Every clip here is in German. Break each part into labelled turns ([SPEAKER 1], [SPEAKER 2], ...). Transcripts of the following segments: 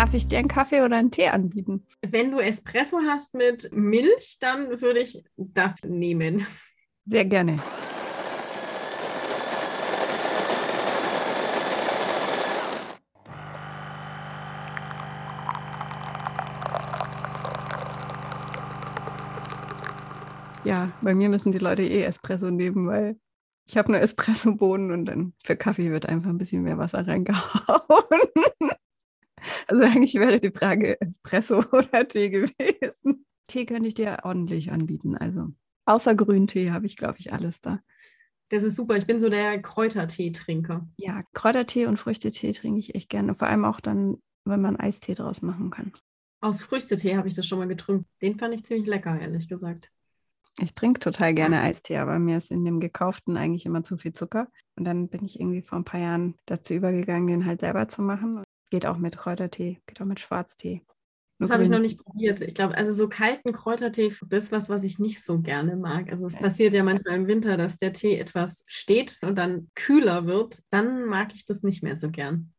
[SPEAKER 1] Darf ich dir einen Kaffee oder einen Tee anbieten?
[SPEAKER 2] Wenn du Espresso hast mit Milch, dann würde ich das nehmen.
[SPEAKER 1] Sehr gerne. Ja, bei mir müssen die Leute eh Espresso nehmen, weil ich habe nur Espresso-Bohnen und dann für Kaffee wird einfach ein bisschen mehr Wasser reingehauen. Also eigentlich wäre die Frage Espresso oder Tee gewesen. Tee könnte ich dir ordentlich anbieten. Also außer Grüntee habe ich, glaube ich, alles da.
[SPEAKER 2] Das ist super. Ich bin so der Kräutertee-Trinker.
[SPEAKER 1] Ja, Kräutertee und Früchtetee trinke ich echt gerne. Vor allem auch dann, wenn man Eistee draus machen kann.
[SPEAKER 2] Aus Früchtetee habe ich das schon mal getrunken. Den fand ich ziemlich lecker, ehrlich gesagt.
[SPEAKER 1] Ich trinke total gerne Eistee, aber mir ist in dem gekauften eigentlich immer zu viel Zucker. Und dann bin ich irgendwie vor ein paar Jahren dazu übergegangen, den halt selber zu machen. Geht auch mit Kräutertee, geht auch mit Schwarztee.
[SPEAKER 2] Das habe ich noch nicht probiert. Ich glaube, also so kalten Kräutertee, das ist was, was ich nicht so gerne mag. Also es passiert ja manchmal im Winter, dass der Tee etwas steht und dann kühler wird. Dann mag ich das nicht mehr so gern.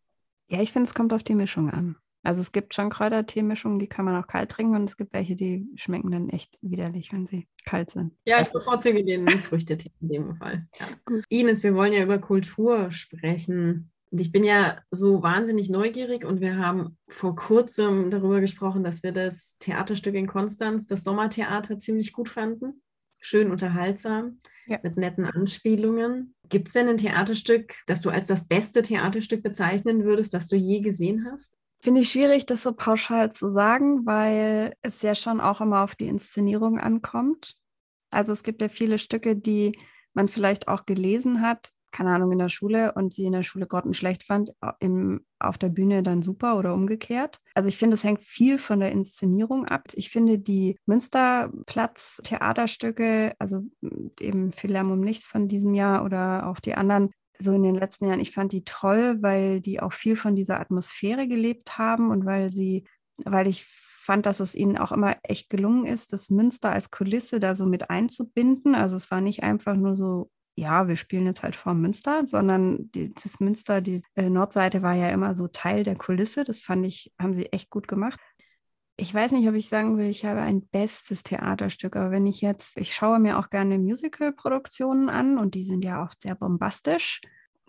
[SPEAKER 1] Ja, ich finde, es kommt auf die Mischung an. Also es gibt schon Kräuterteemischungen, die kann man auch kalt trinken und es gibt welche, die schmecken dann echt widerlich, wenn sie kalt sind.
[SPEAKER 2] Ja, ich bevorzuge den Früchtetee in dem Fall. Ja. Ines, wir wollen ja über Kultur sprechen. Und ich bin ja so wahnsinnig neugierig und wir haben vor kurzem darüber gesprochen, dass wir das Theaterstück in Konstanz, das Sommertheater, ziemlich gut fanden. Schön unterhaltsam, ja. mit netten Anspielungen. Gibt es denn ein Theaterstück, das du als das beste Theaterstück bezeichnen würdest, das du je gesehen hast?
[SPEAKER 1] Finde ich schwierig, das so pauschal zu sagen, weil es ja schon auch immer auf die Inszenierung ankommt. Also es gibt ja viele Stücke, die man vielleicht auch gelesen hat, keine Ahnung, in der Schule und sie in der Schule grottenschlecht fand, im, auf der Bühne dann super oder umgekehrt. Also ich finde, es hängt viel von der Inszenierung ab. Ich finde die Münsterplatz-Theaterstücke, also eben Philharm um nichts von diesem Jahr oder auch die anderen, so in den letzten Jahren, ich fand die toll, weil die auch viel von dieser Atmosphäre gelebt haben und weil sie, weil ich fand, dass es ihnen auch immer echt gelungen ist, das Münster als Kulisse da so mit einzubinden. Also es war nicht einfach nur so, ja, wir spielen jetzt halt vor Münster, sondern die, das Münster, die äh, Nordseite war ja immer so Teil der Kulisse. Das fand ich, haben sie echt gut gemacht ich weiß nicht, ob ich sagen will, ich habe ein bestes Theaterstück, aber wenn ich jetzt, ich schaue mir auch gerne Musical-Produktionen an und die sind ja oft sehr bombastisch,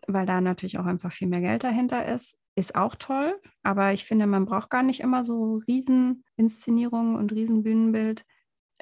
[SPEAKER 1] weil da natürlich auch einfach viel mehr Geld dahinter ist, ist auch toll. Aber ich finde, man braucht gar nicht immer so Rieseninszenierungen und Riesenbühnenbild.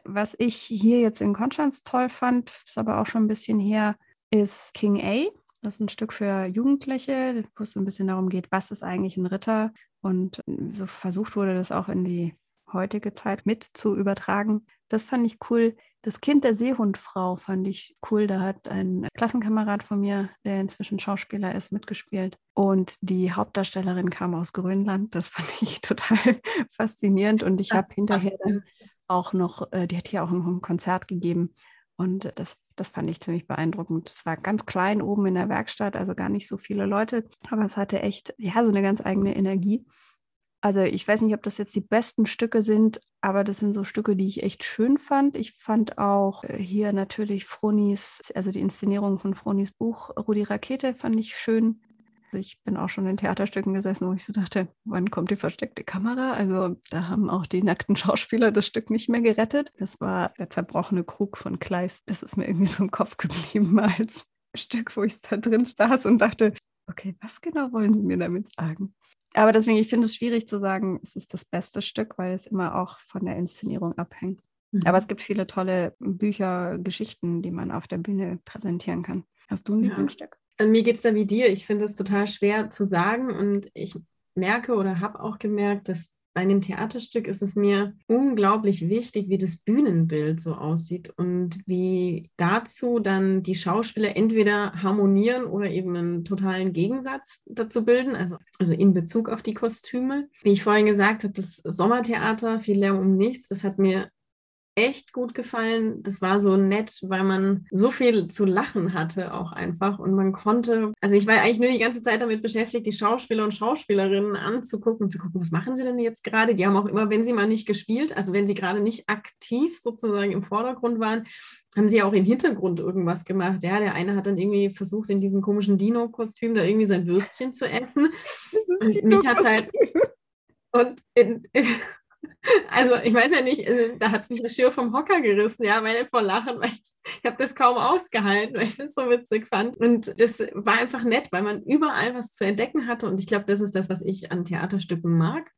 [SPEAKER 1] Was ich hier jetzt in Konstanz toll fand, ist aber auch schon ein bisschen her, ist King A. Das ist ein Stück für Jugendliche, wo es so ein bisschen darum geht, was ist eigentlich ein Ritter? Und so versucht wurde, das auch in die heutige Zeit mit zu übertragen. Das fand ich cool. Das Kind der Seehundfrau fand ich cool. Da hat ein Klassenkamerad von mir, der inzwischen Schauspieler ist, mitgespielt. Und die Hauptdarstellerin kam aus Grönland. Das fand ich total faszinierend. Und ich habe hinterher dann auch noch, äh, die hat hier auch ein Konzert gegeben. Und das, das fand ich ziemlich beeindruckend. Es war ganz klein oben in der Werkstatt, also gar nicht so viele Leute, aber es hatte echt, ja, so eine ganz eigene Energie. Also ich weiß nicht, ob das jetzt die besten Stücke sind, aber das sind so Stücke, die ich echt schön fand. Ich fand auch äh, hier natürlich Fronis, also die Inszenierung von Fronis Buch Rudi Rakete fand ich schön. Ich bin auch schon in Theaterstücken gesessen, wo ich so dachte, wann kommt die versteckte Kamera? Also da haben auch die nackten Schauspieler das Stück nicht mehr gerettet. Das war der zerbrochene Krug von Kleist. Das ist mir irgendwie so im Kopf geblieben als Stück, wo ich da drin saß und dachte, okay, was genau wollen Sie mir damit sagen? Aber deswegen, ich finde es schwierig zu sagen, es ist das beste Stück, weil es immer auch von der Inszenierung abhängt. Mhm. Aber es gibt viele tolle Bücher, Geschichten, die man auf der Bühne präsentieren kann. Hast du ein ja. Lieblingsstück?
[SPEAKER 2] Also mir geht es da wie dir. Ich finde es total schwer zu sagen und ich merke oder habe auch gemerkt, dass bei einem Theaterstück ist es mir unglaublich wichtig, wie das Bühnenbild so aussieht und wie dazu dann die Schauspieler entweder harmonieren oder eben einen totalen Gegensatz dazu bilden, also, also in Bezug auf die Kostüme. Wie ich vorhin gesagt habe, das Sommertheater, viel Lärm um nichts, das hat mir echt gut gefallen. Das war so nett, weil man so viel zu lachen hatte auch einfach und man konnte, also ich war eigentlich nur die ganze Zeit damit beschäftigt, die Schauspieler und Schauspielerinnen anzugucken und zu gucken, was machen sie denn jetzt gerade? Die haben auch immer, wenn sie mal nicht gespielt, also wenn sie gerade nicht aktiv sozusagen im Vordergrund waren, haben sie ja auch im Hintergrund irgendwas gemacht. Ja, der eine hat dann irgendwie versucht, in diesem komischen Dino-Kostüm da irgendwie sein Würstchen zu essen. Das ist und mich hat halt und in, in, also ich weiß ja nicht, äh, da hat es mich schier vom Hocker gerissen, ja, weil vor Lachen, weil ich, ich habe das kaum ausgehalten, weil ich das so witzig fand. Und das war einfach nett, weil man überall was zu entdecken hatte. Und ich glaube, das ist das, was ich an Theaterstücken mag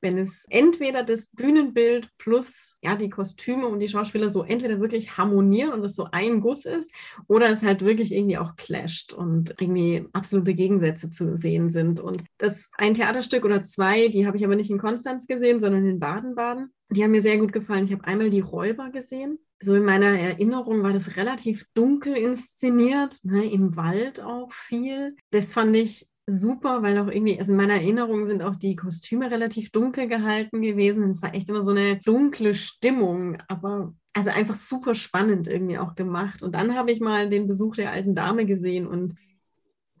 [SPEAKER 2] wenn es entweder das Bühnenbild plus ja die Kostüme und die Schauspieler so entweder wirklich harmonieren und es so ein Guss ist oder es halt wirklich irgendwie auch clasht und irgendwie absolute Gegensätze zu sehen sind. Und das ein Theaterstück oder zwei, die habe ich aber nicht in Konstanz gesehen, sondern in Baden-Baden. Die haben mir sehr gut gefallen. Ich habe einmal die Räuber gesehen. So in meiner Erinnerung war das relativ dunkel inszeniert, ne, im Wald auch viel. Das fand ich super, weil auch irgendwie, also in meiner Erinnerung sind auch die Kostüme relativ dunkel gehalten gewesen. Es war echt immer so eine dunkle Stimmung, aber also einfach super spannend irgendwie auch gemacht. Und dann habe ich mal den Besuch der alten Dame gesehen und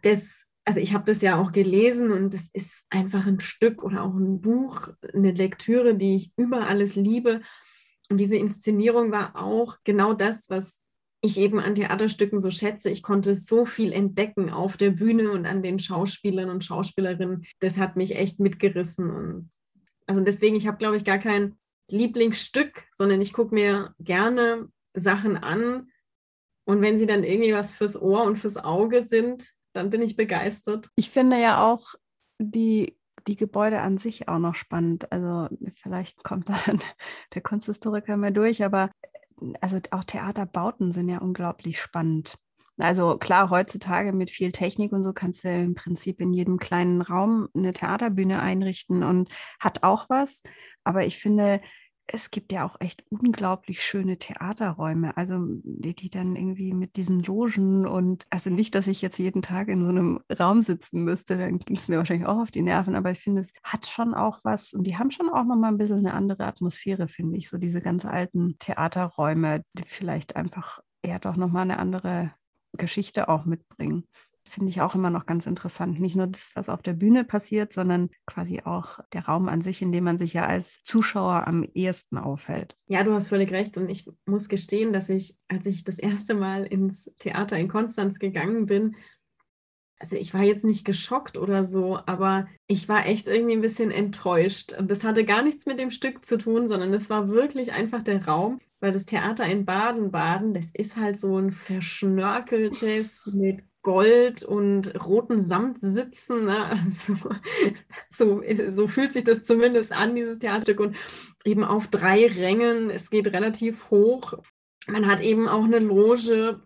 [SPEAKER 2] das, also ich habe das ja auch gelesen und das ist einfach ein Stück oder auch ein Buch, eine Lektüre, die ich über alles liebe. Und diese Inszenierung war auch genau das, was ich eben an Theaterstücken so schätze. Ich konnte so viel entdecken auf der Bühne und an den Schauspielern und Schauspielerinnen. Das hat mich echt mitgerissen. Und also deswegen, ich habe, glaube ich, gar kein Lieblingsstück, sondern ich gucke mir gerne Sachen an. Und wenn sie dann irgendwie was fürs Ohr und fürs Auge sind, dann bin ich begeistert.
[SPEAKER 1] Ich finde ja auch die die Gebäude an sich auch noch spannend. Also vielleicht kommt da dann der Kunsthistoriker mehr durch, aber also auch Theaterbauten sind ja unglaublich spannend. Also klar, heutzutage mit viel Technik und so kannst du im Prinzip in jedem kleinen Raum eine Theaterbühne einrichten und hat auch was. Aber ich finde, es gibt ja auch echt unglaublich schöne Theaterräume, also die, die, dann irgendwie mit diesen Logen und also nicht, dass ich jetzt jeden Tag in so einem Raum sitzen müsste, dann ging es mir wahrscheinlich auch auf die Nerven, aber ich finde, es hat schon auch was und die haben schon auch nochmal ein bisschen eine andere Atmosphäre, finde ich, so diese ganz alten Theaterräume, die vielleicht einfach eher doch nochmal eine andere Geschichte auch mitbringen finde ich auch immer noch ganz interessant. Nicht nur das, was auf der Bühne passiert, sondern quasi auch der Raum an sich, in dem man sich ja als Zuschauer am ehesten aufhält.
[SPEAKER 2] Ja, du hast völlig recht. Und ich muss gestehen, dass ich, als ich das erste Mal ins Theater in Konstanz gegangen bin, also ich war jetzt nicht geschockt oder so, aber ich war echt irgendwie ein bisschen enttäuscht. Und das hatte gar nichts mit dem Stück zu tun, sondern es war wirklich einfach der Raum, weil das Theater in Baden-Baden, das ist halt so ein verschnörkeltes mit Gold und roten Samt sitzen. Ne? Also, so, so fühlt sich das zumindest an, dieses Theaterstück. Und eben auf drei Rängen, es geht relativ hoch. Man hat eben auch eine Loge.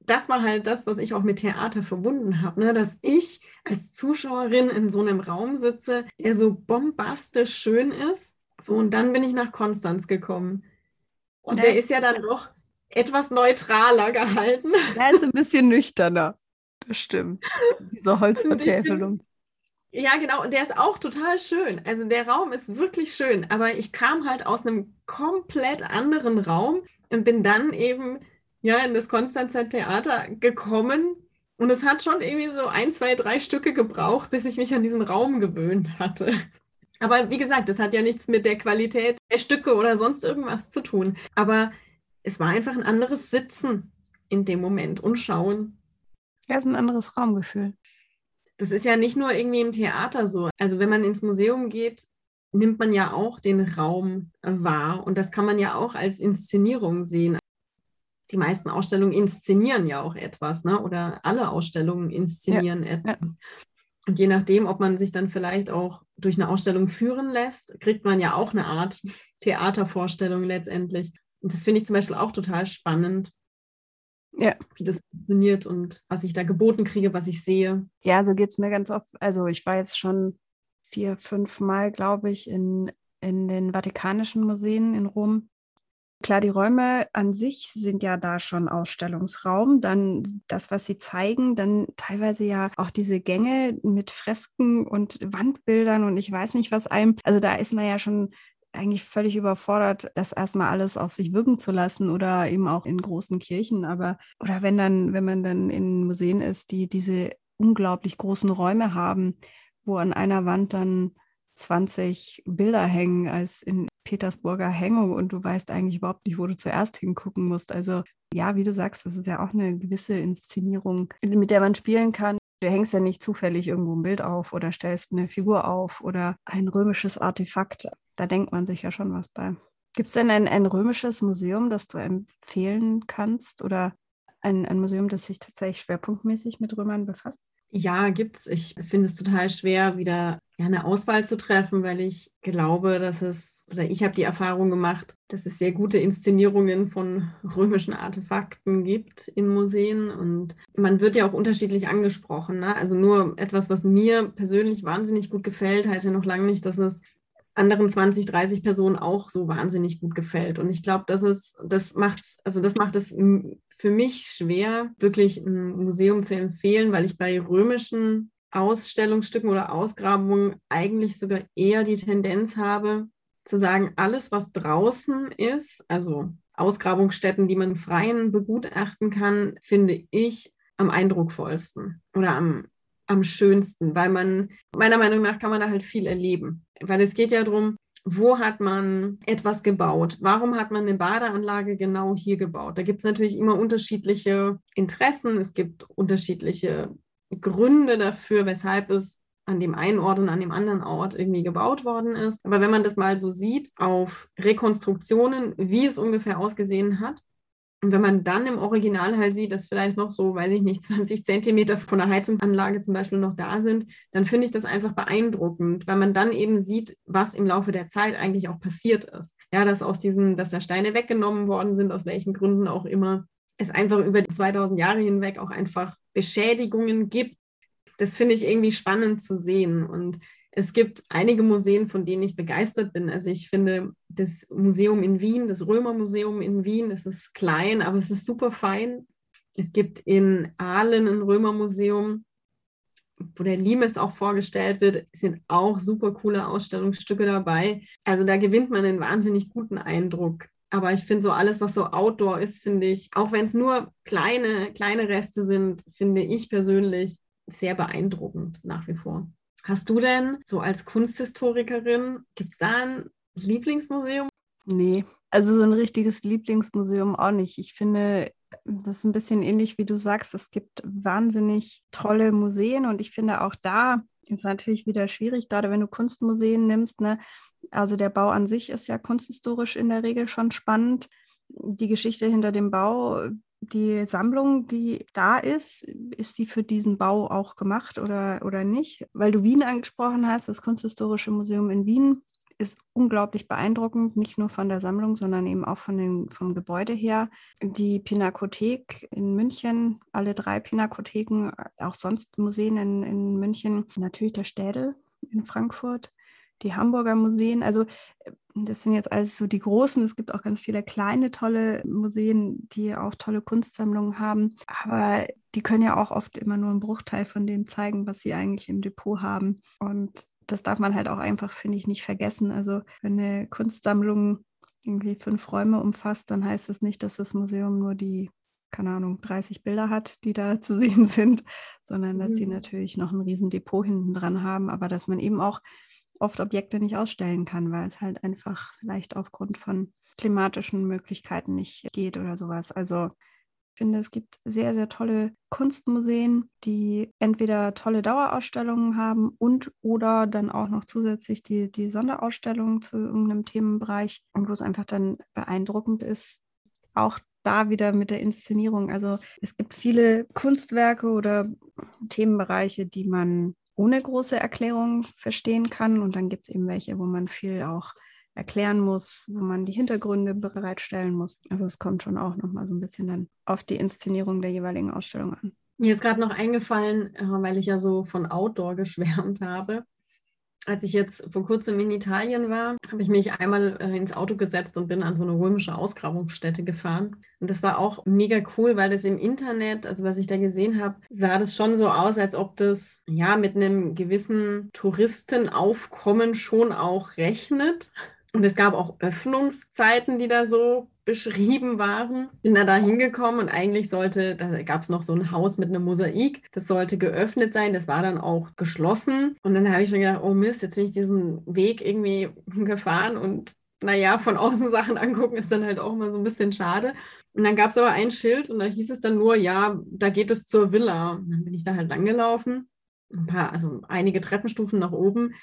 [SPEAKER 2] Das war halt das, was ich auch mit Theater verbunden habe, ne? dass ich als Zuschauerin in so einem Raum sitze, der so bombastisch schön ist. So, und dann bin ich nach Konstanz gekommen. Und der ist ja dann doch etwas neutraler gehalten.
[SPEAKER 1] Er ist ein bisschen nüchterner. Das stimmt. Diese Holzvertäfelung.
[SPEAKER 2] Ja, genau. Und der ist auch total schön. Also der Raum ist wirklich schön. Aber ich kam halt aus einem komplett anderen Raum und bin dann eben ja in das Konstanzer Theater gekommen. Und es hat schon irgendwie so ein, zwei, drei Stücke gebraucht, bis ich mich an diesen Raum gewöhnt hatte. Aber wie gesagt, das hat ja nichts mit der Qualität der Stücke oder sonst irgendwas zu tun. Aber es war einfach ein anderes Sitzen in dem Moment und Schauen.
[SPEAKER 1] Ja, es ist ein anderes Raumgefühl.
[SPEAKER 2] Das ist ja nicht nur irgendwie im Theater so. Also wenn man ins Museum geht, nimmt man ja auch den Raum wahr und das kann man ja auch als Inszenierung sehen. Die meisten Ausstellungen inszenieren ja auch etwas, ne? oder alle Ausstellungen inszenieren ja, etwas. Ja. Und je nachdem, ob man sich dann vielleicht auch durch eine Ausstellung führen lässt, kriegt man ja auch eine Art Theatervorstellung letztendlich. Und das finde ich zum Beispiel auch total spannend, ja. wie das funktioniert und was ich da geboten kriege, was ich sehe.
[SPEAKER 1] Ja, so geht es mir ganz oft. Also ich war jetzt schon vier, fünf Mal, glaube ich, in, in den Vatikanischen Museen in Rom. Klar, die Räume an sich sind ja da schon Ausstellungsraum. Dann das, was sie zeigen, dann teilweise ja auch diese Gänge mit Fresken und Wandbildern und ich weiß nicht was einem. Also da ist man ja schon eigentlich völlig überfordert, das erstmal alles auf sich wirken zu lassen oder eben auch in großen Kirchen. Aber oder wenn dann, wenn man dann in Museen ist, die diese unglaublich großen Räume haben, wo an einer Wand dann 20 Bilder hängen als in Petersburger Hängung und du weißt eigentlich überhaupt nicht, wo du zuerst hingucken musst. Also ja, wie du sagst, das ist ja auch eine gewisse Inszenierung, mit der man spielen kann. Du hängst ja nicht zufällig irgendwo ein Bild auf oder stellst eine Figur auf oder ein römisches Artefakt. Da denkt man sich ja schon was bei. Gibt es denn ein, ein römisches Museum, das du empfehlen kannst oder ein, ein Museum, das sich tatsächlich schwerpunktmäßig mit Römern befasst?
[SPEAKER 2] Ja, gibt's. Ich finde es total schwer, wieder eine Auswahl zu treffen, weil ich glaube, dass es, oder ich habe die Erfahrung gemacht, dass es sehr gute Inszenierungen von römischen Artefakten gibt in Museen. Und man wird ja auch unterschiedlich angesprochen. Ne? Also nur etwas, was mir persönlich wahnsinnig gut gefällt, heißt ja noch lange nicht, dass es anderen 20, 30 Personen auch so wahnsinnig gut gefällt. Und ich glaube, das ist, das macht, also das macht es für mich schwer, wirklich ein Museum zu empfehlen, weil ich bei römischen Ausstellungsstücken oder Ausgrabungen eigentlich sogar eher die Tendenz habe, zu sagen, alles, was draußen ist, also Ausgrabungsstätten, die man freien begutachten kann, finde ich am eindrucksvollsten oder am, am schönsten, weil man, meiner Meinung nach, kann man da halt viel erleben. Weil es geht ja darum, wo hat man etwas gebaut? Warum hat man eine Badeanlage genau hier gebaut? Da gibt es natürlich immer unterschiedliche Interessen, es gibt unterschiedliche Gründe dafür, weshalb es an dem einen Ort und an dem anderen Ort irgendwie gebaut worden ist. Aber wenn man das mal so sieht auf Rekonstruktionen, wie es ungefähr ausgesehen hat, und wenn man dann im Original halt sieht, dass vielleicht noch so, weiß ich nicht, 20 Zentimeter von der Heizungsanlage zum Beispiel noch da sind, dann finde ich das einfach beeindruckend, weil man dann eben sieht, was im Laufe der Zeit eigentlich auch passiert ist. Ja, dass aus diesen, dass da Steine weggenommen worden sind, aus welchen Gründen auch immer, es einfach über die 2000 Jahre hinweg auch einfach Beschädigungen gibt. Das finde ich irgendwie spannend zu sehen. Und es gibt einige Museen, von denen ich begeistert bin. Also ich finde das Museum in Wien, das Römermuseum in Wien, es ist klein, aber es ist super fein. Es gibt in Aalen ein Römermuseum, wo der Limes auch vorgestellt wird, sind auch super coole Ausstellungsstücke dabei. Also da gewinnt man einen wahnsinnig guten Eindruck. Aber ich finde so alles, was so Outdoor ist, finde ich, auch wenn es nur kleine, kleine Reste sind, finde ich persönlich sehr beeindruckend nach wie vor. Hast du denn so als Kunsthistorikerin, gibt es da ein Lieblingsmuseum?
[SPEAKER 1] Nee, also so ein richtiges Lieblingsmuseum auch nicht. Ich finde, das ist ein bisschen ähnlich wie du sagst. Es gibt wahnsinnig tolle Museen und ich finde auch da ist natürlich wieder schwierig, gerade wenn du Kunstmuseen nimmst. Ne? Also der Bau an sich ist ja kunsthistorisch in der Regel schon spannend. Die Geschichte hinter dem Bau die Sammlung, die da ist, ist die für diesen Bau auch gemacht oder, oder nicht? Weil du Wien angesprochen hast, das Kunsthistorische Museum in Wien ist unglaublich beeindruckend, nicht nur von der Sammlung, sondern eben auch von den, vom Gebäude her. Die Pinakothek in München, alle drei Pinakotheken, auch sonst Museen in, in München, natürlich der Städel in Frankfurt, die Hamburger Museen. Also das sind jetzt alles so die großen. Es gibt auch ganz viele kleine, tolle Museen, die auch tolle Kunstsammlungen haben. Aber die können ja auch oft immer nur einen Bruchteil von dem zeigen, was sie eigentlich im Depot haben. Und das darf man halt auch einfach, finde ich, nicht vergessen. Also wenn eine Kunstsammlung irgendwie fünf Räume umfasst, dann heißt das nicht, dass das Museum nur die keine Ahnung, 30 Bilder hat, die da zu sehen sind, sondern dass die mhm. natürlich noch ein riesen Depot hinten dran haben, aber dass man eben auch oft Objekte nicht ausstellen kann, weil es halt einfach vielleicht aufgrund von klimatischen Möglichkeiten nicht geht oder sowas. Also ich finde, es gibt sehr, sehr tolle Kunstmuseen, die entweder tolle Dauerausstellungen haben und oder dann auch noch zusätzlich die, die Sonderausstellungen zu irgendeinem Themenbereich und wo es einfach dann beeindruckend ist, auch da wieder mit der Inszenierung. Also es gibt viele Kunstwerke oder Themenbereiche, die man ohne große Erklärung verstehen kann. Und dann gibt es eben welche, wo man viel auch erklären muss, wo man die Hintergründe bereitstellen muss. Also es kommt schon auch nochmal so ein bisschen dann auf die Inszenierung der jeweiligen Ausstellung an.
[SPEAKER 2] Mir ist gerade noch eingefallen, äh, weil ich ja so von Outdoor geschwärmt habe. Als ich jetzt vor kurzem in Italien war, habe ich mich einmal äh, ins Auto gesetzt und bin an so eine römische Ausgrabungsstätte gefahren. Und das war auch mega cool, weil das im Internet, also was ich da gesehen habe, sah das schon so aus, als ob das ja mit einem gewissen Touristenaufkommen schon auch rechnet. Und es gab auch Öffnungszeiten, die da so beschrieben waren. Bin da da hingekommen und eigentlich sollte, da gab es noch so ein Haus mit einem Mosaik, das sollte geöffnet sein, das war dann auch geschlossen. Und dann habe ich schon gedacht, oh Mist, jetzt bin ich diesen Weg irgendwie gefahren und naja, von außen Sachen angucken ist dann halt auch immer so ein bisschen schade. Und dann gab es aber ein Schild und da hieß es dann nur, ja, da geht es zur Villa. Und dann bin ich da halt langgelaufen, ein paar, also einige Treppenstufen nach oben.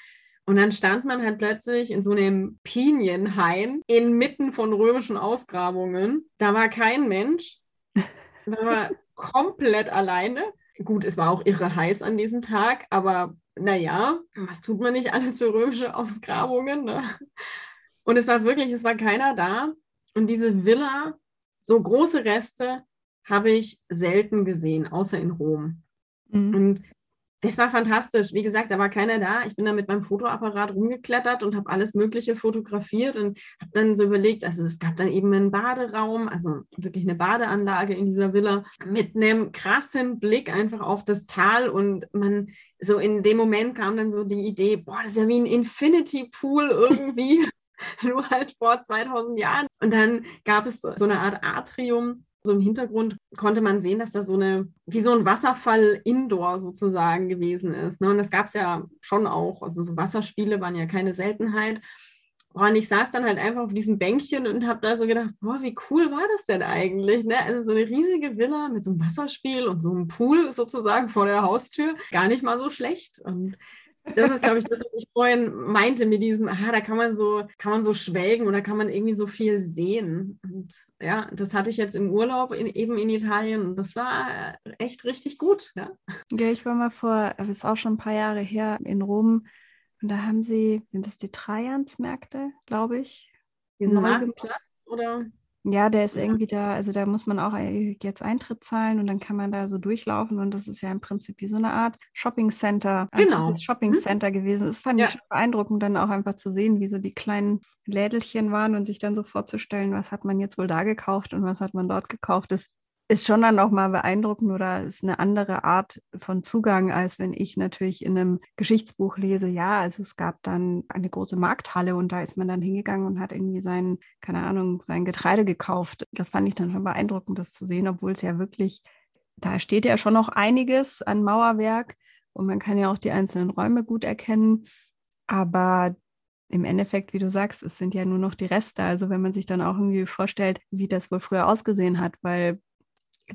[SPEAKER 2] Und dann stand man halt plötzlich in so einem Pinienhain inmitten von römischen Ausgrabungen. Da war kein Mensch. Da war komplett alleine. Gut, es war auch irre heiß an diesem Tag, aber naja, was tut man nicht alles für römische Ausgrabungen? Ne? Und es war wirklich, es war keiner da. Und diese Villa, so große Reste, habe ich selten gesehen, außer in Rom. Mhm. Und das war fantastisch. Wie gesagt, da war keiner da. Ich bin da mit meinem Fotoapparat rumgeklettert und habe alles Mögliche fotografiert und habe dann so überlegt, also es gab dann eben einen Baderaum, also wirklich eine Badeanlage in dieser Villa mit einem krassen Blick einfach auf das Tal und man so in dem Moment kam dann so die Idee, boah, das ist ja wie ein Infinity Pool irgendwie. nur halt vor 2000 Jahren. Und dann gab es so eine Art Atrium, so im Hintergrund konnte man sehen, dass da so eine, wie so ein Wasserfall indoor sozusagen gewesen ist. Ne? Und das gab es ja schon auch. Also so Wasserspiele waren ja keine Seltenheit. und ich saß dann halt einfach auf diesem Bänkchen und habe da so gedacht, boah, wie cool war das denn eigentlich? Ne? Also so eine riesige Villa mit so einem Wasserspiel und so einem Pool sozusagen vor der Haustür. Gar nicht mal so schlecht. Und das ist, glaube ich, das, was ich vorhin meinte mit diesem, aha, da kann man so, kann man so schwelgen oder kann man irgendwie so viel sehen. Und ja, das hatte ich jetzt im Urlaub in, eben in Italien und das war echt richtig gut. Ja,
[SPEAKER 1] ja ich war mal vor, das ist auch schon ein paar Jahre her, in Rom und da haben sie, sind das die Trajansmärkte, glaube ich?
[SPEAKER 2] Diesen Marktplatz oder?
[SPEAKER 1] Ja, der ist irgendwie da, also da muss man auch äh, jetzt Eintritt zahlen und dann kann man da so durchlaufen und das ist ja im Prinzip wie so eine Art Shopping Center,
[SPEAKER 2] genau.
[SPEAKER 1] Shopping mhm. Center gewesen. Das fand ja. ich schon beeindruckend, dann auch einfach zu sehen, wie so die kleinen Lädelchen waren und sich dann so vorzustellen, was hat man jetzt wohl da gekauft und was hat man dort gekauft. Das ist schon dann auch mal beeindruckend oder ist eine andere Art von Zugang, als wenn ich natürlich in einem Geschichtsbuch lese, ja, also es gab dann eine große Markthalle und da ist man dann hingegangen und hat irgendwie sein, keine Ahnung, sein Getreide gekauft. Das fand ich dann schon beeindruckend, das zu sehen, obwohl es ja wirklich, da steht ja schon noch einiges an Mauerwerk und man kann ja auch die einzelnen Räume gut erkennen. Aber im Endeffekt, wie du sagst, es sind ja nur noch die Reste. Also wenn man sich dann auch irgendwie vorstellt, wie das wohl früher ausgesehen hat, weil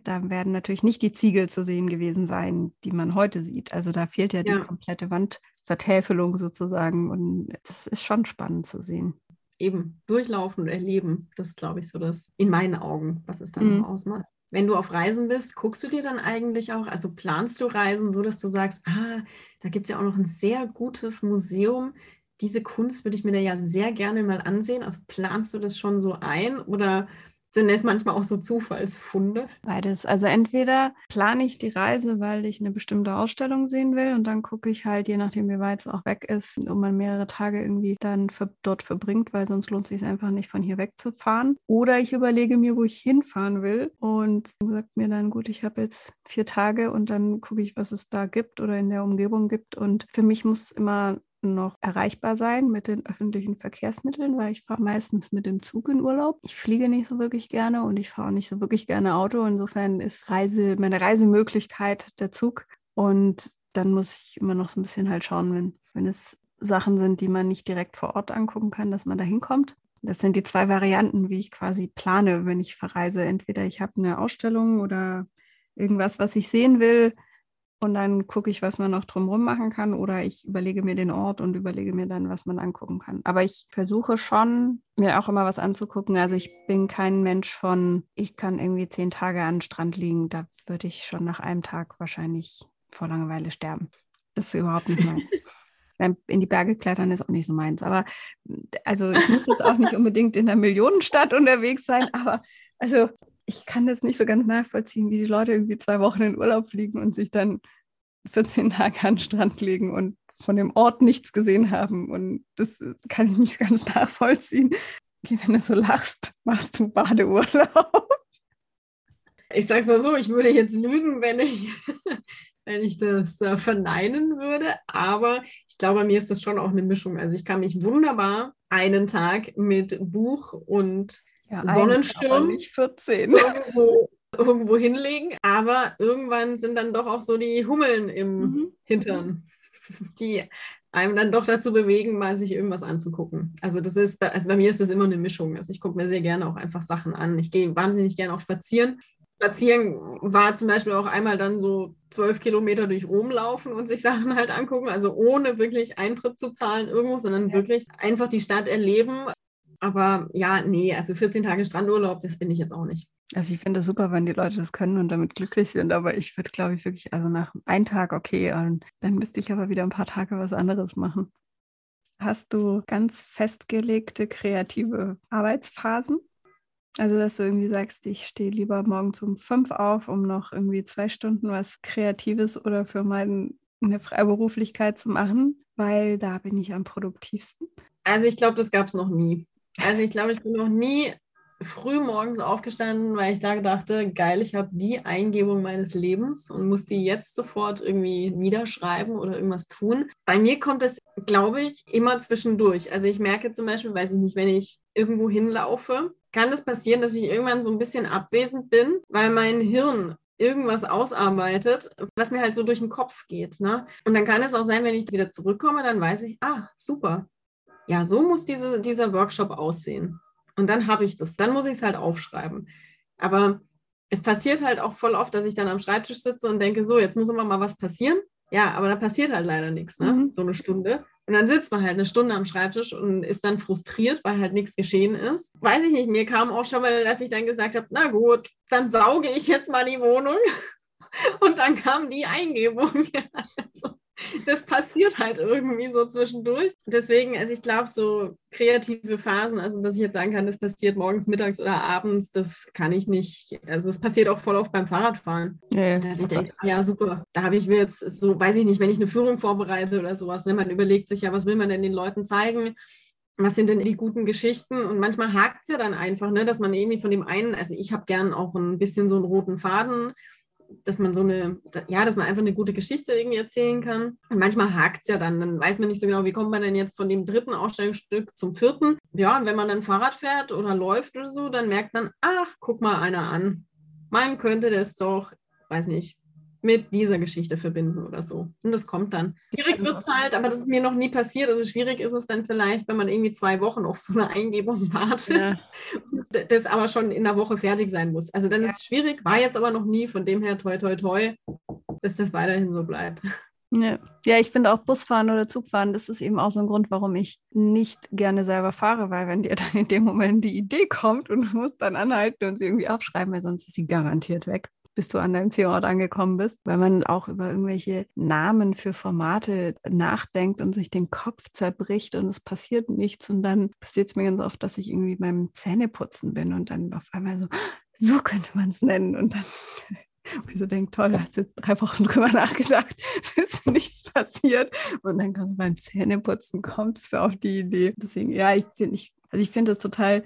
[SPEAKER 1] da werden natürlich nicht die Ziegel zu sehen gewesen sein, die man heute sieht. Also da fehlt ja, ja. die komplette Wandvertäfelung sozusagen. Und das ist schon spannend zu sehen.
[SPEAKER 2] Eben durchlaufen und erleben, das ist, glaube ich, so das in meinen Augen, was es dann mhm. ausmacht. Wenn du auf Reisen bist, guckst du dir dann eigentlich auch, also planst du Reisen so, dass du sagst, ah, da gibt es ja auch noch ein sehr gutes Museum. Diese Kunst würde ich mir da ja sehr gerne mal ansehen. Also planst du das schon so ein oder sind es manchmal auch so Zufallsfunde?
[SPEAKER 1] Beides. Also entweder plane ich die Reise, weil ich eine bestimmte Ausstellung sehen will und dann gucke ich halt, je nachdem wie weit es auch weg ist, ob man mehrere Tage irgendwie dann für, dort verbringt, weil sonst lohnt es sich einfach nicht von hier wegzufahren. Oder ich überlege mir, wo ich hinfahren will und sagt mir dann, gut, ich habe jetzt vier Tage und dann gucke ich, was es da gibt oder in der Umgebung gibt. Und für mich muss immer noch erreichbar sein mit den öffentlichen Verkehrsmitteln, weil ich fahre meistens mit dem Zug in Urlaub. Ich fliege nicht so wirklich gerne und ich fahre auch nicht so wirklich gerne Auto. Insofern ist Reise, meine Reisemöglichkeit der Zug. Und dann muss ich immer noch so ein bisschen halt schauen, wenn, wenn es Sachen sind, die man nicht direkt vor Ort angucken kann, dass man da hinkommt. Das sind die zwei Varianten, wie ich quasi plane, wenn ich verreise. Entweder ich habe eine Ausstellung oder irgendwas, was ich sehen will und dann gucke ich, was man noch drumherum machen kann oder ich überlege mir den Ort und überlege mir dann, was man angucken kann. Aber ich versuche schon, mir auch immer was anzugucken. Also ich bin kein Mensch von, ich kann irgendwie zehn Tage an den Strand liegen. Da würde ich schon nach einem Tag wahrscheinlich vor Langeweile sterben. Das ist überhaupt nicht meins. in die Berge klettern ist auch nicht so meins. Aber also ich muss jetzt auch nicht unbedingt in einer Millionenstadt unterwegs sein, aber also ich kann das nicht so ganz nachvollziehen, wie die Leute irgendwie zwei Wochen in Urlaub fliegen und sich dann 14 Tage an den Strand legen und von dem Ort nichts gesehen haben. Und das kann ich nicht ganz nachvollziehen. Okay, wenn du so lachst, machst du Badeurlaub.
[SPEAKER 2] Ich sag's mal so, ich würde jetzt lügen, wenn ich, wenn ich das äh, verneinen würde. Aber ich glaube, bei mir ist das schon auch eine Mischung. Also ich kann mich wunderbar einen Tag mit Buch und ja, Sonnenschirm
[SPEAKER 1] nicht 14.
[SPEAKER 2] Irgendwo, irgendwo, hinlegen. Aber irgendwann sind dann doch auch so die Hummeln im mhm. Hintern, die einem dann doch dazu bewegen, mal sich irgendwas anzugucken. Also das ist, also bei mir ist das immer eine Mischung. Also ich gucke mir sehr gerne auch einfach Sachen an. Ich gehe wahnsinnig gerne auch spazieren. Spazieren war zum Beispiel auch einmal dann so zwölf Kilometer durch Rom laufen und sich Sachen halt angucken, also ohne wirklich Eintritt zu zahlen irgendwo, sondern ja. wirklich einfach die Stadt erleben. Aber ja, nee, also 14 Tage Strandurlaub, das bin ich jetzt auch nicht.
[SPEAKER 1] Also ich finde es super, wenn die Leute das können und damit glücklich sind, aber ich würde, glaube ich, wirklich, also nach einem Tag okay, und dann müsste ich aber wieder ein paar Tage was anderes machen. Hast du ganz festgelegte kreative Arbeitsphasen? Also, dass du irgendwie sagst, ich stehe lieber morgens um fünf auf, um noch irgendwie zwei Stunden was Kreatives oder für meine Freiberuflichkeit zu machen, weil da bin ich am produktivsten.
[SPEAKER 2] Also ich glaube, das gab es noch nie. Also ich glaube, ich bin noch nie früh morgens aufgestanden, weil ich da dachte, geil, ich habe die Eingebung meines Lebens und muss die jetzt sofort irgendwie niederschreiben oder irgendwas tun. Bei mir kommt es, glaube ich, immer zwischendurch. Also ich merke zum Beispiel, weiß ich nicht, wenn ich irgendwo hinlaufe, kann es passieren, dass ich irgendwann so ein bisschen abwesend bin, weil mein Hirn irgendwas ausarbeitet, was mir halt so durch den Kopf geht. Ne? Und dann kann es auch sein, wenn ich wieder zurückkomme, dann weiß ich, ah, super. Ja, so muss diese, dieser Workshop aussehen. Und dann habe ich das. Dann muss ich es halt aufschreiben. Aber es passiert halt auch voll oft, dass ich dann am Schreibtisch sitze und denke, so, jetzt muss immer mal was passieren. Ja, aber da passiert halt leider nichts, ne? Mhm. so eine Stunde. Und dann sitzt man halt eine Stunde am Schreibtisch und ist dann frustriert, weil halt nichts geschehen ist. Weiß ich nicht, mir kam auch schon mal, dass ich dann gesagt habe, na gut, dann sauge ich jetzt mal die Wohnung. Und dann kam die Eingebung. also, das passiert halt irgendwie so zwischendurch. Deswegen, also ich glaube, so kreative Phasen, also dass ich jetzt sagen kann, das passiert morgens, mittags oder abends, das kann ich nicht. Also es passiert auch voll oft beim Fahrradfahren. Ja, dass ich denke, ja super, da habe ich mir jetzt so, weiß ich nicht, wenn ich eine Führung vorbereite oder sowas, wenn ne, man überlegt sich ja, was will man denn den Leuten zeigen? was sind denn die guten Geschichten? Und manchmal hakt es ja dann einfach, ne, dass man irgendwie von dem einen, also ich habe gern auch ein bisschen so einen roten Faden dass man so eine, ja, dass man einfach eine gute Geschichte irgendwie erzählen kann. Und manchmal hakt es ja dann, dann weiß man nicht so genau, wie kommt man denn jetzt von dem dritten Ausstellungsstück zum vierten. Ja, und wenn man dann Fahrrad fährt oder läuft oder so, dann merkt man, ach, guck mal einer an. Man könnte das doch, weiß nicht, mit dieser Geschichte verbinden oder so. Und das kommt dann. Schwierig wird es halt, aber das ist mir noch nie passiert. Also schwierig ist es dann vielleicht, wenn man irgendwie zwei Wochen auf so eine Eingebung wartet, ja. das aber schon in der Woche fertig sein muss. Also dann ja. ist es schwierig, war jetzt aber noch nie, von dem her toi toi toi, dass das weiterhin so bleibt.
[SPEAKER 1] Ja, ja ich finde auch Busfahren oder Zugfahren, das ist eben auch so ein Grund, warum ich nicht gerne selber fahre, weil wenn dir dann in dem Moment die Idee kommt und du musst dann anhalten und sie irgendwie aufschreiben, weil sonst ist sie garantiert weg bis du an deinem Zielort angekommen bist, weil man auch über irgendwelche Namen für Formate nachdenkt und sich den Kopf zerbricht und es passiert nichts. Und dann passiert es mir ganz oft, dass ich irgendwie beim Zähneputzen bin und dann auf einmal so, so könnte man es nennen. Und dann und so denke, toll, hast jetzt drei Wochen drüber nachgedacht, ist nichts passiert. Und dann kannst du beim Zähneputzen kommst du auf die Idee. Deswegen, ja, ich finde ich, also ich finde es total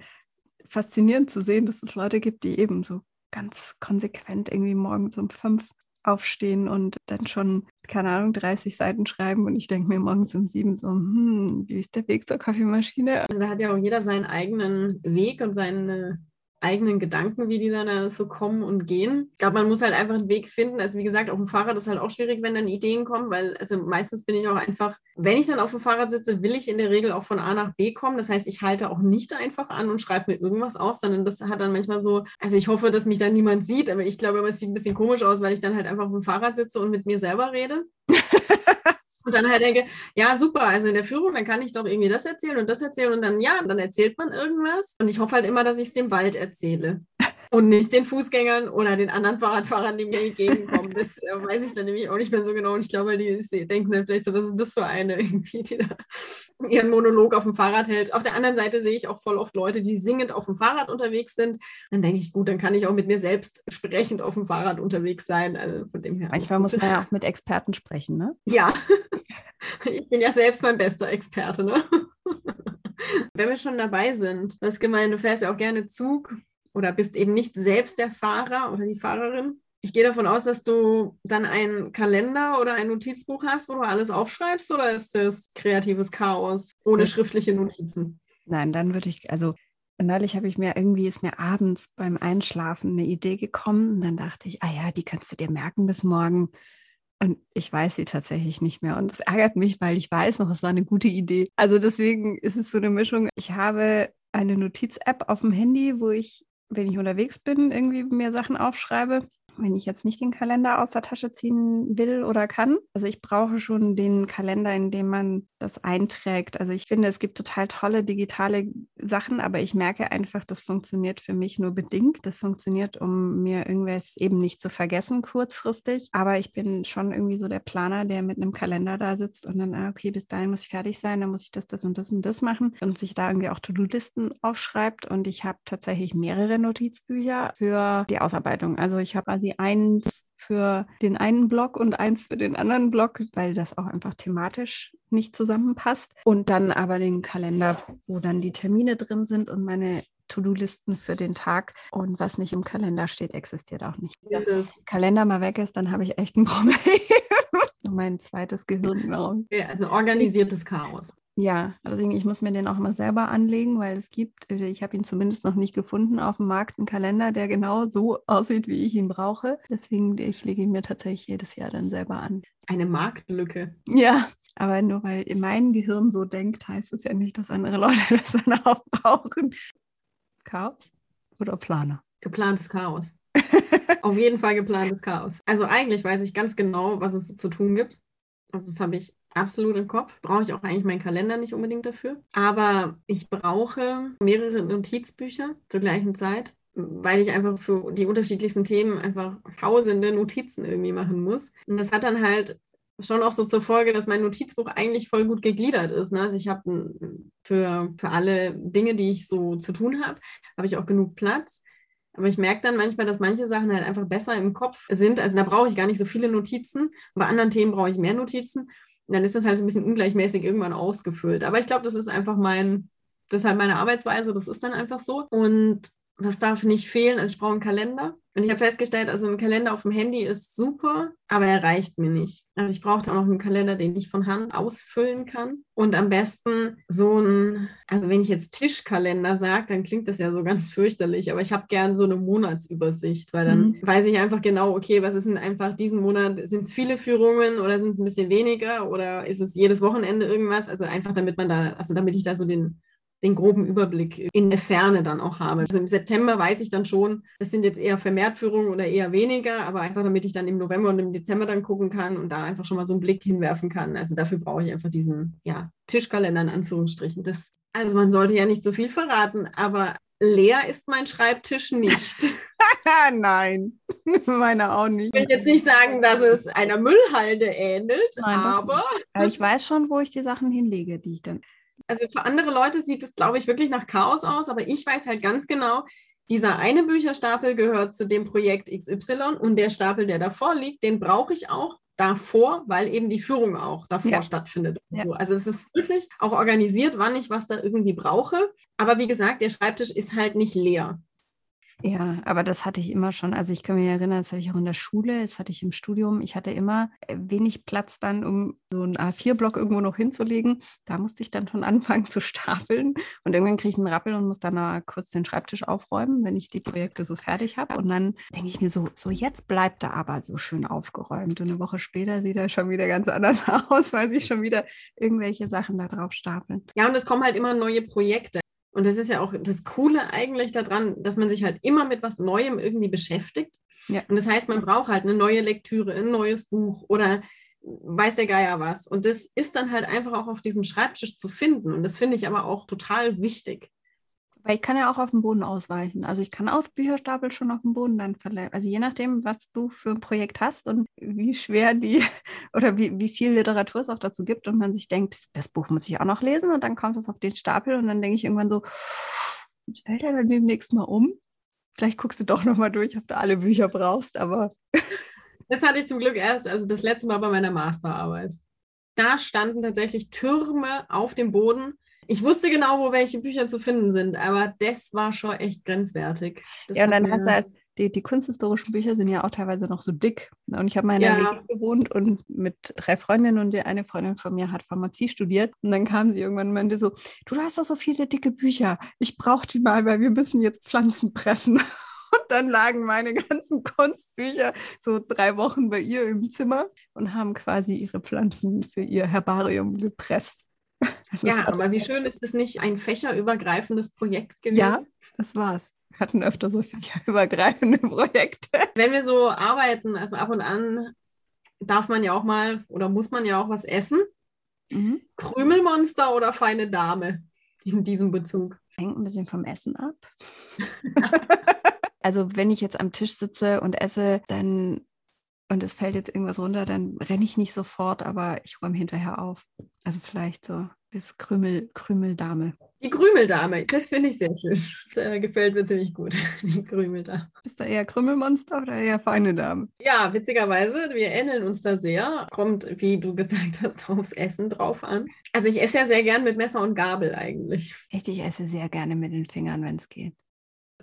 [SPEAKER 1] faszinierend zu sehen, dass es Leute gibt, die eben so ganz konsequent irgendwie morgens um fünf aufstehen und dann schon, keine Ahnung, 30 Seiten schreiben und ich denke mir morgens um sieben so, hm, wie ist der Weg zur Kaffeemaschine?
[SPEAKER 2] Also da hat ja auch jeder seinen eigenen Weg und seine eigenen Gedanken, wie die dann so kommen und gehen. Ich glaube, man muss halt einfach einen Weg finden. Also wie gesagt, auf dem Fahrrad ist halt auch schwierig, wenn dann Ideen kommen, weil also meistens bin ich auch einfach, wenn ich dann auf dem Fahrrad sitze, will ich in der Regel auch von A nach B kommen. Das heißt, ich halte auch nicht einfach an und schreibe mir irgendwas auf, sondern das hat dann manchmal so, also ich hoffe, dass mich dann niemand sieht, aber ich glaube, es sieht ein bisschen komisch aus, weil ich dann halt einfach auf dem Fahrrad sitze und mit mir selber rede. Und dann halt denke, ja, super, also in der Führung, dann kann ich doch irgendwie das erzählen und das erzählen und dann, ja, dann erzählt man irgendwas. Und ich hoffe halt immer, dass ich es dem Wald erzähle und nicht den Fußgängern oder den anderen Fahrradfahrern, die mir entgegenkommen. Das äh, weiß ich dann nämlich auch nicht mehr so genau. Und ich glaube, die, denken dann vielleicht so, was ist das für eine irgendwie, die da ihren Monolog auf dem Fahrrad hält. Auf der anderen Seite sehe ich auch voll oft Leute, die singend auf dem Fahrrad unterwegs sind. Dann denke ich, gut, dann kann ich auch mit mir selbst sprechend auf dem Fahrrad unterwegs sein. Also von dem her.
[SPEAKER 1] Manchmal muss man ja auch mit Experten sprechen, ne?
[SPEAKER 2] Ja. Ich bin ja selbst mein bester Experte, ne? Wenn wir schon dabei sind, hast gemeint, du fährst ja auch gerne Zug oder bist eben nicht selbst der Fahrer oder die Fahrerin. Ich gehe davon aus, dass du dann einen Kalender oder ein Notizbuch hast, wo du alles aufschreibst, oder ist das kreatives Chaos ohne schriftliche Notizen?
[SPEAKER 1] Nein, dann würde ich, also neulich habe ich mir irgendwie, ist mir abends beim Einschlafen eine Idee gekommen und dann dachte ich, ah ja, die kannst du dir merken bis morgen. Und ich weiß sie tatsächlich nicht mehr. Und es ärgert mich, weil ich weiß noch, es war eine gute Idee. Also deswegen ist es so eine Mischung. Ich habe eine Notiz-App auf dem Handy, wo ich, wenn ich unterwegs bin, irgendwie mir Sachen aufschreibe wenn ich jetzt nicht den Kalender aus der Tasche ziehen will oder kann. Also ich brauche schon den Kalender, in dem man das einträgt. Also ich finde, es gibt total tolle digitale Sachen, aber ich merke einfach, das funktioniert für mich nur bedingt. Das funktioniert, um mir irgendwas eben nicht zu vergessen kurzfristig. Aber ich bin schon irgendwie so der Planer, der mit einem Kalender da sitzt und dann, ah, okay, bis dahin muss ich fertig sein, dann muss ich das, das und das und das machen und sich da irgendwie auch To-Do-Listen aufschreibt. Und ich habe tatsächlich mehrere Notizbücher für die Ausarbeitung. Also ich habe quasi quasi eins für den einen Block und eins für den anderen Block, weil das auch einfach thematisch nicht zusammenpasst. Und dann aber den Kalender, wo dann die Termine drin sind und meine To-Do-Listen für den Tag. Und was nicht im Kalender steht, existiert auch nicht. Wenn der Kalender mal weg ist, dann habe ich echt ein Problem. mein zweites Gehirn.
[SPEAKER 2] Ja, also organisiertes Chaos.
[SPEAKER 1] Ja, deswegen, ich muss mir den auch mal selber anlegen, weil es gibt, äh, ich habe ihn zumindest noch nicht gefunden auf dem Markt, einen Kalender, der genau so aussieht, wie ich ihn brauche. Deswegen, ich lege ihn mir tatsächlich jedes Jahr dann selber an.
[SPEAKER 2] Eine Marktlücke.
[SPEAKER 1] Ja, aber nur weil mein Gehirn so denkt, heißt es ja nicht, dass andere Leute das dann auch brauchen. Chaos oder Planer?
[SPEAKER 2] Geplantes Chaos. auf jeden Fall geplantes Chaos. Also eigentlich weiß ich ganz genau, was es zu tun gibt. Also das habe ich absolut im Kopf. Brauche ich auch eigentlich meinen Kalender nicht unbedingt dafür. Aber ich brauche mehrere Notizbücher zur gleichen Zeit, weil ich einfach für die unterschiedlichsten Themen einfach tausende Notizen irgendwie machen muss. Und das hat dann halt schon auch so zur Folge, dass mein Notizbuch eigentlich voll gut gegliedert ist. Ne? Also ich habe für, für alle Dinge, die ich so zu tun habe, habe ich auch genug Platz. Aber ich merke dann manchmal, dass manche Sachen halt einfach besser im Kopf sind. Also da brauche ich gar nicht so viele Notizen. Bei anderen Themen brauche ich mehr Notizen dann ist das halt so ein bisschen ungleichmäßig irgendwann ausgefüllt. Aber ich glaube, das ist einfach mein, das ist halt meine Arbeitsweise, das ist dann einfach so. Und was darf nicht fehlen? Also ich brauche einen Kalender. Und ich habe festgestellt, also ein Kalender auf dem Handy ist super, aber er reicht mir nicht. Also ich brauche auch noch einen Kalender, den ich von Hand ausfüllen kann. Und am besten so ein, also wenn ich jetzt Tischkalender sage, dann klingt das ja so ganz fürchterlich, aber ich habe gern so eine Monatsübersicht, weil dann mhm. weiß ich einfach genau, okay, was ist denn einfach diesen Monat, sind es viele Führungen oder sind es ein bisschen weniger oder ist es jedes Wochenende irgendwas? Also einfach damit man da, also damit ich da so den den groben Überblick in der Ferne dann auch habe. Also im September weiß ich dann schon, das sind jetzt eher Vermehrtführungen oder eher weniger, aber einfach damit ich dann im November und im Dezember dann gucken kann und da einfach schon mal so einen Blick hinwerfen kann. Also dafür brauche ich einfach diesen ja, Tischkalender in Anführungsstrichen. Das, also man sollte ja nicht so viel verraten, aber leer ist mein Schreibtisch nicht.
[SPEAKER 1] Nein, meiner auch nicht.
[SPEAKER 2] Ich will jetzt nicht sagen, dass es einer Müllhalde ähnelt, Nein, aber.
[SPEAKER 1] Ich weiß schon, wo ich die Sachen hinlege, die ich dann
[SPEAKER 2] also für andere Leute sieht es, glaube ich, wirklich nach Chaos aus, aber ich weiß halt ganz genau, dieser eine Bücherstapel gehört zu dem Projekt XY und der Stapel, der davor liegt, den brauche ich auch davor, weil eben die Führung auch davor ja. stattfindet. Ja. So. Also es ist wirklich auch organisiert, wann ich was da irgendwie brauche. Aber wie gesagt, der Schreibtisch ist halt nicht leer.
[SPEAKER 1] Ja, aber das hatte ich immer schon. Also ich kann mich erinnern, das hatte ich auch in der Schule, das hatte ich im Studium. Ich hatte immer äh, wenig Platz dann, um so einen A4-Block irgendwo noch hinzulegen. Da musste ich dann schon anfangen zu stapeln. Und irgendwann kriege ich einen Rappel und muss dann mal kurz den Schreibtisch aufräumen, wenn ich die Projekte so fertig habe. Und dann denke ich mir so, so jetzt bleibt er aber so schön aufgeräumt. Und eine Woche später sieht er schon wieder ganz anders aus, weil sich schon wieder irgendwelche Sachen da drauf stapeln.
[SPEAKER 2] Ja, und es kommen halt immer neue Projekte. Und das ist ja auch das Coole eigentlich daran, dass man sich halt immer mit was Neuem irgendwie beschäftigt. Ja. Und das heißt, man braucht halt eine neue Lektüre, ein neues Buch oder weiß der Geier was. Und das ist dann halt einfach auch auf diesem Schreibtisch zu finden. Und das finde ich aber auch total wichtig.
[SPEAKER 1] Weil ich kann ja auch auf dem Boden ausweichen. Also ich kann auch Bücherstapel schon auf dem Boden dann verleihen. Also je nachdem, was du für ein Projekt hast und wie schwer die oder wie, wie viel Literatur es auch dazu gibt und man sich denkt, das Buch muss ich auch noch lesen und dann kommt es auf den Stapel und dann denke ich irgendwann so, fällt er dann demnächst mal um. Vielleicht guckst du doch nochmal durch, ob du alle Bücher brauchst, aber.
[SPEAKER 2] Das hatte ich zum Glück erst, also das letzte Mal bei meiner Masterarbeit. Da standen tatsächlich Türme auf dem Boden. Ich wusste genau, wo welche Bücher zu finden sind, aber das war schon echt grenzwertig. Das
[SPEAKER 1] ja, und dann hast du als, die, die kunsthistorischen Bücher sind ja auch teilweise noch so dick. Und ich habe mal in der ja. WG gewohnt und mit drei Freundinnen und die eine Freundin von mir hat Pharmazie studiert. Und dann kam sie irgendwann und meinte so, du hast doch so viele dicke Bücher. Ich brauche die mal, weil wir müssen jetzt Pflanzen pressen. Und dann lagen meine ganzen Kunstbücher so drei Wochen bei ihr im Zimmer und haben quasi ihre Pflanzen für ihr Herbarium gepresst.
[SPEAKER 2] ja, aber wie schön ist es nicht ein fächerübergreifendes Projekt gewesen?
[SPEAKER 1] Ja, das war's. Wir hatten öfter so fächerübergreifende Projekte.
[SPEAKER 2] Wenn wir so arbeiten, also ab und an darf man ja auch mal oder muss man ja auch was essen. Mhm. Krümelmonster oder feine Dame in diesem Bezug?
[SPEAKER 1] Hängt ein bisschen vom Essen ab. Also wenn ich jetzt am Tisch sitze und esse, dann und es fällt jetzt irgendwas runter, dann renne ich nicht sofort, aber ich räume hinterher auf. Also vielleicht so bis Krümel, Krümeldame.
[SPEAKER 2] Die Krümeldame, das finde ich sehr schön. Das gefällt mir ziemlich gut, die Krümeldame.
[SPEAKER 1] Bist du eher Krümelmonster oder eher feine Dame?
[SPEAKER 2] Ja, witzigerweise, wir ähneln uns da sehr. Kommt, wie du gesagt hast, aufs Essen drauf an. Also ich esse ja sehr gern mit Messer und Gabel eigentlich.
[SPEAKER 1] Echt, ich esse sehr gerne mit den Fingern, wenn es geht.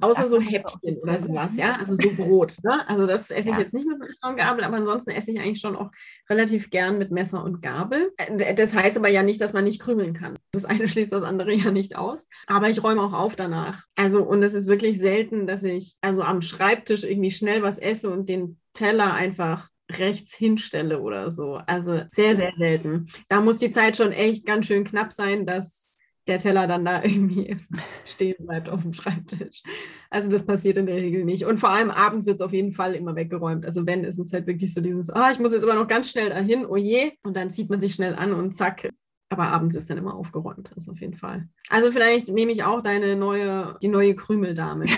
[SPEAKER 2] Außer so Häppchen oder sowas, ja. Also so Brot. Ne? Also das esse ich ja. jetzt nicht mit Messer und Gabel, aber ansonsten esse ich eigentlich schon auch relativ gern mit Messer und Gabel. Äh, das heißt aber ja nicht, dass man nicht krümeln kann. Das eine schließt das andere ja nicht aus. Aber ich räume auch auf danach. Also, und es ist wirklich selten, dass ich also am Schreibtisch irgendwie schnell was esse und den Teller einfach rechts hinstelle oder so. Also sehr, sehr selten. Da muss die Zeit schon echt ganz schön knapp sein, dass der Teller dann da irgendwie stehen bleibt auf dem Schreibtisch. Also das passiert in der Regel nicht. Und vor allem abends wird es auf jeden Fall immer weggeräumt. Also wenn, ist es halt wirklich so dieses, ah, oh, ich muss jetzt aber noch ganz schnell dahin, oh je. Und dann zieht man sich schnell an und zack. Aber abends ist dann immer aufgeräumt, das auf jeden Fall. Also vielleicht nehme ich auch deine neue, die neue Krümeldame.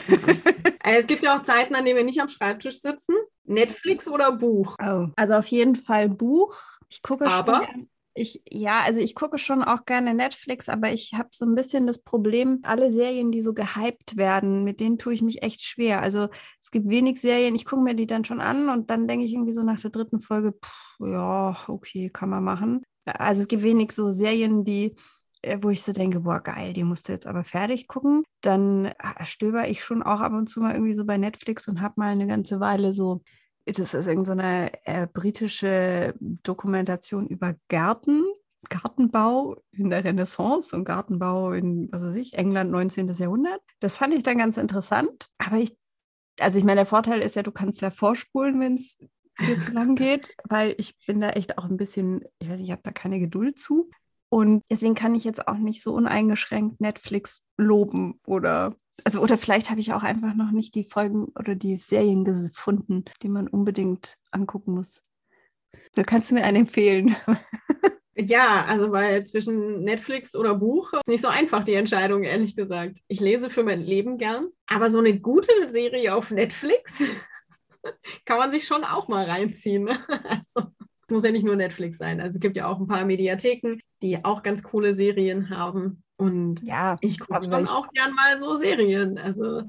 [SPEAKER 2] Äh, es gibt ja auch Zeiten, an denen wir nicht am Schreibtisch sitzen. Netflix oder Buch?
[SPEAKER 1] Oh, also auf jeden Fall Buch. Ich gucke
[SPEAKER 2] aber
[SPEAKER 1] schon, ich, ja, also ich gucke schon auch gerne Netflix, aber ich habe so ein bisschen das Problem, alle Serien, die so gehypt werden, mit denen tue ich mich echt schwer. Also es gibt wenig Serien, ich gucke mir die dann schon an und dann denke ich irgendwie so nach der dritten Folge, pff, ja, okay, kann man machen. Also es gibt wenig so Serien, die äh, wo ich so denke, boah, geil, die musst du jetzt aber fertig gucken. Dann äh, stöber ich schon auch ab und zu mal irgendwie so bei Netflix und habe mal eine ganze Weile so das ist irgendeine so äh, britische Dokumentation über Gärten, Gartenbau in der Renaissance und Gartenbau in, was weiß ich, England 19. Jahrhundert. Das fand ich dann ganz interessant. Aber ich, also ich meine, der Vorteil ist ja, du kannst ja vorspulen, wenn es dir zu lang geht, weil ich bin da echt auch ein bisschen, ich weiß nicht, ich habe da keine Geduld zu. Und deswegen kann ich jetzt auch nicht so uneingeschränkt Netflix loben oder also oder vielleicht habe ich auch einfach noch nicht die Folgen oder die Serien gefunden, die man unbedingt angucken muss. Da kannst du mir einen empfehlen.
[SPEAKER 2] Ja, also weil zwischen Netflix oder Buch ist nicht so einfach die Entscheidung, ehrlich gesagt. Ich lese für mein Leben gern, aber so eine gute Serie auf Netflix kann man sich schon auch mal reinziehen. Also muss ja nicht nur Netflix sein. Also es gibt ja auch ein paar Mediatheken, die auch ganz coole Serien haben. Und ja, ich gucke schon auch gern mal so Serien. Also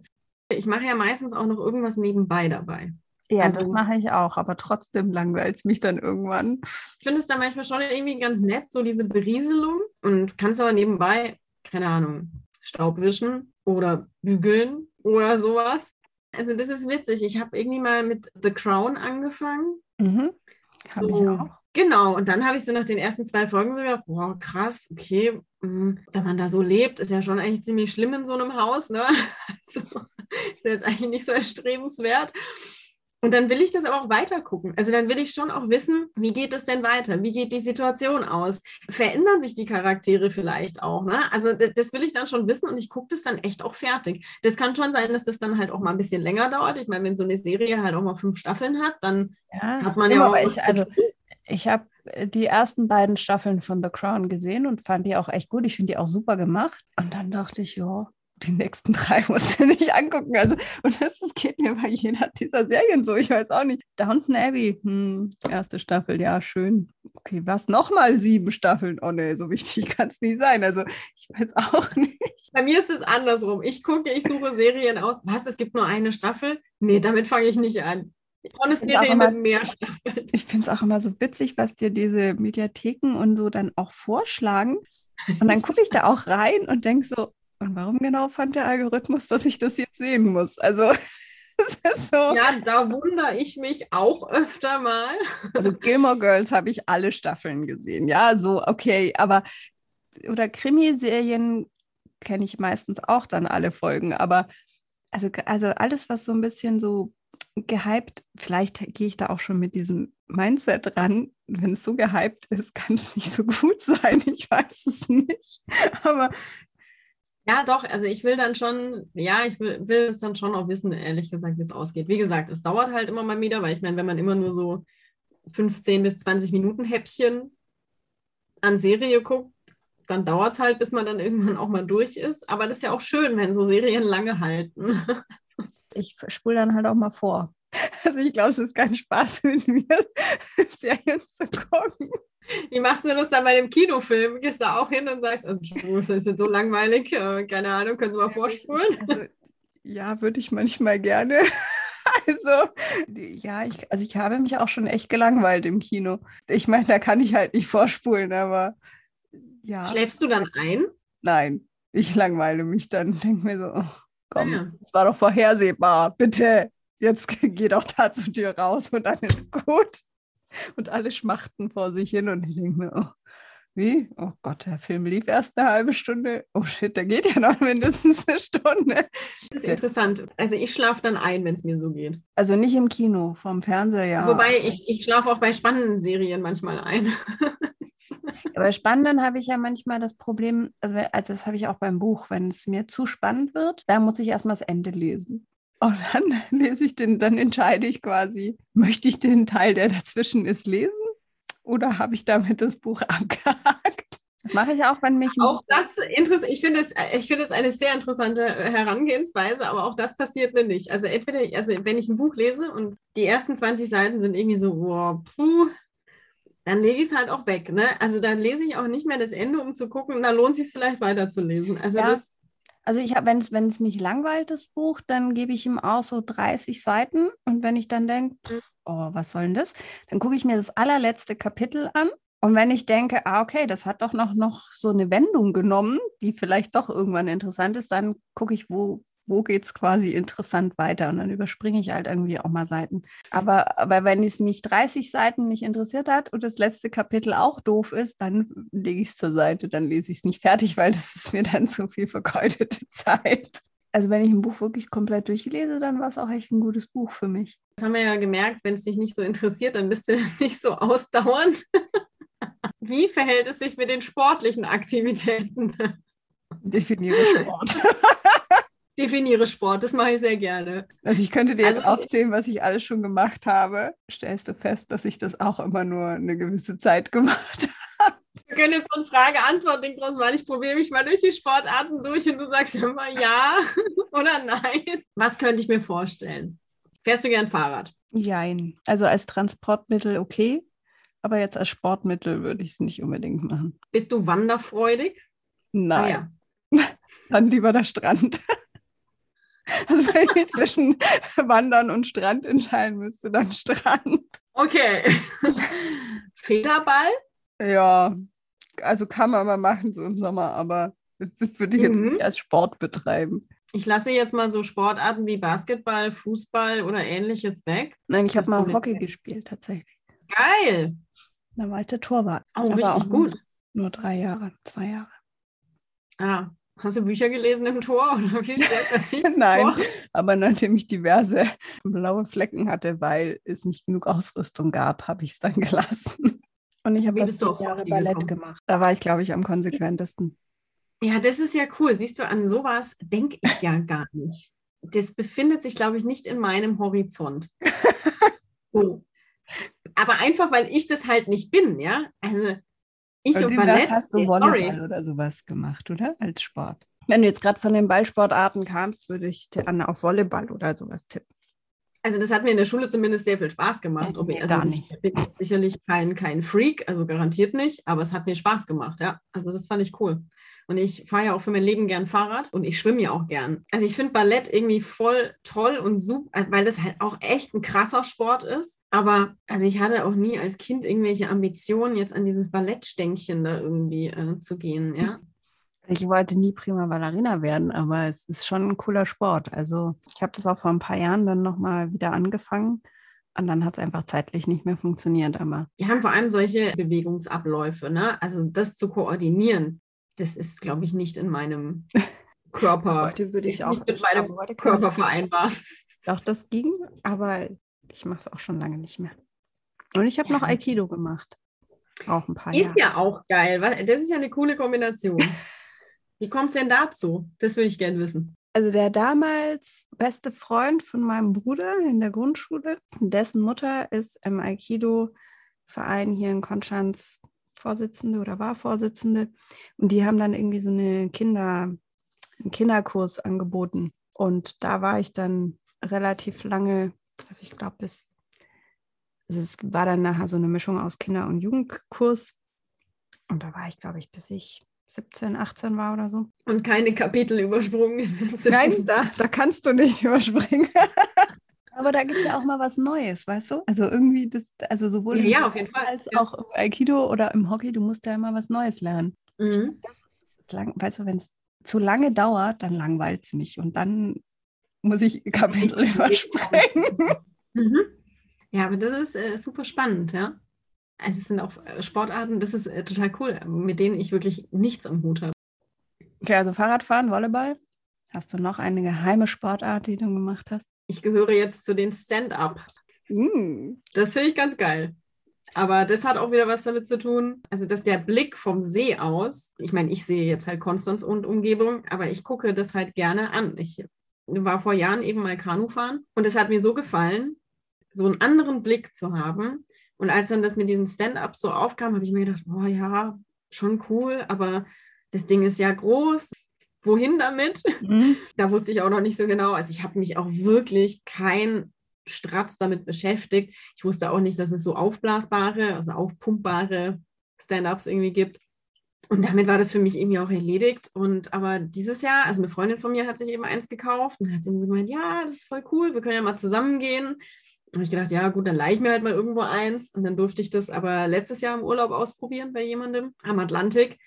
[SPEAKER 2] ich mache ja meistens auch noch irgendwas nebenbei dabei.
[SPEAKER 1] Ja, also, das mache ich auch, aber trotzdem langweilt es mich dann irgendwann.
[SPEAKER 2] Ich finde es dann manchmal schon irgendwie ganz nett, so diese Berieselung. Und kannst aber nebenbei, keine Ahnung, Staub wischen oder bügeln oder sowas. Also das ist witzig. Ich habe irgendwie mal mit The Crown angefangen.
[SPEAKER 1] Mhm. Habe so, ich auch.
[SPEAKER 2] Genau, und dann habe ich so nach den ersten zwei Folgen so gedacht, boah, krass, okay, wenn man da so lebt, ist ja schon eigentlich ziemlich schlimm in so einem Haus, ne? Also, ist ja jetzt eigentlich nicht so erstrebenswert. Und dann will ich das aber auch weiter gucken. Also dann will ich schon auch wissen, wie geht es denn weiter? Wie geht die Situation aus? Verändern sich die Charaktere vielleicht auch? Ne? Also das, das will ich dann schon wissen und ich gucke das dann echt auch fertig. Das kann schon sein, dass das dann halt auch mal ein bisschen länger dauert. Ich meine, wenn so eine Serie halt auch mal fünf Staffeln hat, dann ja, hat man ja auch.
[SPEAKER 1] Ich, also, ich habe die ersten beiden Staffeln von The Crown gesehen und fand die auch echt gut. Ich finde die auch super gemacht. Und dann dachte ich, ja, die nächsten drei musst du nicht angucken. Also, und das, das geht mir bei jeder dieser Serien so. Ich weiß auch nicht. Downton Abbey, hm, erste Staffel, ja, schön. Okay, was nochmal sieben Staffeln? Oh ne, so wichtig kann es nicht sein. Also, ich weiß auch nicht.
[SPEAKER 2] Bei mir ist es andersrum. Ich gucke, ich suche Serien aus. Was, es gibt nur eine Staffel? Nee, damit fange ich nicht an. Tolle Serie mit mehr Staffeln.
[SPEAKER 1] Ich finde es auch immer so witzig, was dir diese Mediatheken und so dann auch vorschlagen. Und dann gucke ich da auch rein und denke so, und warum genau fand der Algorithmus, dass ich das jetzt sehen muss? Also
[SPEAKER 2] so. Ja, da wundere ich mich auch öfter mal.
[SPEAKER 1] Also Gilmore Girls habe ich alle Staffeln gesehen. Ja, so okay, aber oder Krimiserien kenne ich meistens auch dann alle Folgen, aber also, also alles, was so ein bisschen so gehypt, vielleicht gehe ich da auch schon mit diesem Mindset ran. Wenn es so gehypt ist, kann es nicht so gut sein. Ich weiß es nicht. Aber
[SPEAKER 2] ja, doch, also ich will dann schon, ja, ich will, will es dann schon auch wissen, ehrlich gesagt, wie es ausgeht. Wie gesagt, es dauert halt immer mal wieder, weil ich meine, wenn man immer nur so 15 bis 20 Minuten Häppchen an Serie guckt, dann dauert es halt, bis man dann irgendwann auch mal durch ist. Aber das ist ja auch schön, wenn so Serien lange halten.
[SPEAKER 1] ich spule dann halt auch mal vor. Also ich glaube, es ist kein Spaß mit mir, Serien zu gucken.
[SPEAKER 2] Wie machst du das dann bei dem Kinofilm? Gehst du auch hin und sagst, also das ist jetzt so langweilig, äh, keine Ahnung, können Sie mal vorspulen?
[SPEAKER 1] Also, ja, würde ich manchmal gerne. Also, ja, ich, also ich habe mich auch schon echt gelangweilt im Kino. Ich meine, da kann ich halt nicht vorspulen, aber ja.
[SPEAKER 2] Schläfst du dann ein?
[SPEAKER 1] Nein, ich langweile mich dann, denke mir so, oh, komm, ja. das war doch vorhersehbar, bitte. Jetzt geh doch da zu dir raus und dann ist gut und alle schmachten vor sich hin und ich denke mir, oh, wie? Oh Gott, der Film lief erst eine halbe Stunde. Oh shit, der geht ja noch mindestens eine Stunde.
[SPEAKER 2] Das ist interessant. Also ich schlafe dann ein, wenn es mir so geht.
[SPEAKER 1] Also nicht im Kino, vom Fernseher, ja.
[SPEAKER 2] Wobei ich, ich schlafe auch bei spannenden Serien manchmal ein.
[SPEAKER 1] Ja, bei spannenden habe ich ja manchmal das Problem, also, also das habe ich auch beim Buch, wenn es mir zu spannend wird, dann muss ich erstmal das Ende lesen. Und dann lese ich den, dann entscheide ich quasi, möchte ich den Teil, der dazwischen ist, lesen oder habe ich damit das Buch abgehakt? Das mache ich auch, wenn mich.
[SPEAKER 2] Auch das interessant. Ich finde es, ich finde es eine sehr interessante Herangehensweise, aber auch das passiert mir nicht. Also entweder, also wenn ich ein Buch lese und die ersten 20 Seiten sind irgendwie so, wow, puh, dann lege ich es halt auch weg. Ne? Also dann lese ich auch nicht mehr das Ende, um zu gucken, da lohnt es sich vielleicht weiterzulesen. Also ja. das
[SPEAKER 1] also ich habe, wenn es mich langweilt, das Buch, dann gebe ich ihm auch so 30 Seiten. Und wenn ich dann denke, mhm. oh, was soll denn das? Dann gucke ich mir das allerletzte Kapitel an. Und wenn ich denke, ah, okay, das hat doch noch, noch so eine Wendung genommen, die vielleicht doch irgendwann interessant ist, dann gucke ich, wo, wo geht es quasi interessant weiter und dann überspringe ich halt irgendwie auch mal Seiten. Aber, aber wenn es mich 30 Seiten nicht interessiert hat und das letzte Kapitel auch doof ist, dann lege ich es zur Seite, dann lese ich es nicht fertig, weil das ist mir dann zu viel vergeudete Zeit. Also wenn ich ein Buch wirklich komplett durchlese, dann war es auch echt ein gutes Buch für mich.
[SPEAKER 2] Das haben wir ja gemerkt, wenn es dich nicht so interessiert, dann bist du nicht so ausdauernd. Wie verhält es sich mit den sportlichen Aktivitäten?
[SPEAKER 1] Definiere Sport.
[SPEAKER 2] Definiere Sport, das mache ich sehr gerne.
[SPEAKER 1] Also ich könnte dir jetzt also, aufzählen, was ich alles schon gemacht habe. Stellst du fest, dass ich das auch immer nur eine gewisse Zeit gemacht habe.
[SPEAKER 2] Wir können jetzt so ein Frage-Antwort-Ding draus machen. Ich probiere mich mal durch die Sportarten durch und du sagst immer ja oder nein. Was könnte ich mir vorstellen? Fährst du gern Fahrrad?
[SPEAKER 1] Jein. Also als Transportmittel okay, aber jetzt als Sportmittel würde ich es nicht unbedingt machen.
[SPEAKER 2] Bist du wanderfreudig?
[SPEAKER 1] Nein. Ah, ja. Dann lieber der Strand. Also wenn ich zwischen Wandern und Strand entscheiden müsste, dann Strand.
[SPEAKER 2] Okay. Federball?
[SPEAKER 1] Ja, also kann man mal machen so im Sommer, aber das würde ich jetzt mhm. nicht als Sport betreiben.
[SPEAKER 2] Ich lasse jetzt mal so Sportarten wie Basketball, Fußball oder ähnliches weg.
[SPEAKER 1] Nein, ich habe mal Hockey weg. gespielt tatsächlich.
[SPEAKER 2] Geil.
[SPEAKER 1] Da war ich der Torwart.
[SPEAKER 2] Oh, aber richtig gut. Nur,
[SPEAKER 1] nur drei Jahre, zwei Jahre.
[SPEAKER 2] Ah, Hast du Bücher gelesen im Tor oder wie
[SPEAKER 1] Nein, vor? aber nachdem ich diverse blaue Flecken hatte, weil es nicht genug Ausrüstung gab, habe ich es dann gelassen. Und ich habe das Jahre Ballett gekommen? gemacht. Da war ich, glaube ich, am konsequentesten.
[SPEAKER 2] Ja, das ist ja cool. Siehst du, an sowas denke ich ja gar nicht. Das befindet sich, glaube ich, nicht in meinem Horizont. so. Aber einfach, weil ich das halt nicht bin, ja. Also
[SPEAKER 1] ich und, und Ballett. hast du Volleyball sorry. oder sowas gemacht, oder? Als Sport. Wenn du jetzt gerade von den Ballsportarten kamst, würde ich dir an auf Volleyball oder sowas tippen.
[SPEAKER 2] Also das hat mir in der Schule zumindest sehr viel Spaß gemacht.
[SPEAKER 1] Nee, also gar nicht.
[SPEAKER 2] Ich bin sicherlich kein, kein Freak, also garantiert nicht, aber es hat mir Spaß gemacht, ja. Also das fand ich cool. Und ich fahre ja auch für mein Leben gern Fahrrad und ich schwimme ja auch gern. Also ich finde Ballett irgendwie voll toll und super, weil das halt auch echt ein krasser Sport ist. Aber also ich hatte auch nie als Kind irgendwelche Ambitionen, jetzt an dieses Ballettstänkchen da irgendwie äh, zu gehen, ja.
[SPEAKER 1] Ich wollte nie Prima Ballerina werden, aber es ist schon ein cooler Sport. Also ich habe das auch vor ein paar Jahren dann nochmal wieder angefangen. Und dann hat es einfach zeitlich nicht mehr funktioniert. Aber
[SPEAKER 2] wir haben vor allem solche Bewegungsabläufe, ne? Also das zu koordinieren, das ist, glaube ich, nicht in meinem Körper.
[SPEAKER 1] Heute würde ich auch
[SPEAKER 2] mit meinem Körper vereinbar.
[SPEAKER 1] Doch, das ging, aber ich mache es auch schon lange nicht mehr. Und ich habe ja. noch Aikido gemacht. Auch ein paar
[SPEAKER 2] Jahre. Ist ja auch geil. Das ist ja eine coole Kombination. Wie kommt es denn dazu? Das würde ich gerne wissen.
[SPEAKER 1] Also der damals beste Freund von meinem Bruder in der Grundschule, dessen Mutter ist im Aikido-Verein hier in Konstanz Vorsitzende oder war Vorsitzende. Und die haben dann irgendwie so eine Kinder, einen Kinderkurs angeboten. Und da war ich dann relativ lange, also ich glaube bis, also es war dann nachher so eine Mischung aus Kinder- und Jugendkurs. Und da war ich, glaube ich, bis ich 17, 18 war oder so.
[SPEAKER 2] Und keine Kapitel übersprungen.
[SPEAKER 1] Nein, da, da kannst du nicht überspringen. Aber da gibt es ja auch mal was Neues, weißt du? Also irgendwie, das, also sowohl
[SPEAKER 2] ja, ja, auf jeden Fall.
[SPEAKER 1] als auch im Aikido oder im Hockey, du musst ja immer was Neues lernen. Mhm. Lang, weißt du, wenn es zu lange dauert, dann langweilt es mich und dann muss ich Kapitel überspringen.
[SPEAKER 2] Mhm. Ja, aber das ist äh, super spannend, ja. Also es sind auch äh, Sportarten, das ist äh, total cool, mit denen ich wirklich nichts am Hut habe.
[SPEAKER 1] Okay, also Fahrradfahren, Volleyball. Hast du noch eine geheime Sportart, die du gemacht hast?
[SPEAKER 2] Ich gehöre jetzt zu den Stand-Ups. Mm. Das finde ich ganz geil. Aber das hat auch wieder was damit zu tun, also dass der Blick vom See aus, ich meine, ich sehe jetzt halt Konstanz und Umgebung, aber ich gucke das halt gerne an. Ich war vor Jahren eben mal Kanu fahren und es hat mir so gefallen, so einen anderen Blick zu haben, und als dann das mit diesen Stand-ups so aufkam, habe ich mir gedacht, oh ja, schon cool, aber das Ding ist ja groß. Wohin damit? Mhm. Da wusste ich auch noch nicht so genau. Also ich habe mich auch wirklich kein Stratz damit beschäftigt. Ich wusste auch nicht, dass es so aufblasbare, also aufpumpbare Stand-ups irgendwie gibt. Und damit war das für mich irgendwie auch erledigt. Und aber dieses Jahr, also eine Freundin von mir hat sich eben eins gekauft und hat sie so gemeint, ja, das ist voll cool, wir können ja mal zusammen gehen habe ich gedacht, ja gut, dann leihe ich mir halt mal irgendwo eins. Und dann durfte ich das aber letztes Jahr im Urlaub ausprobieren bei jemandem am Atlantik.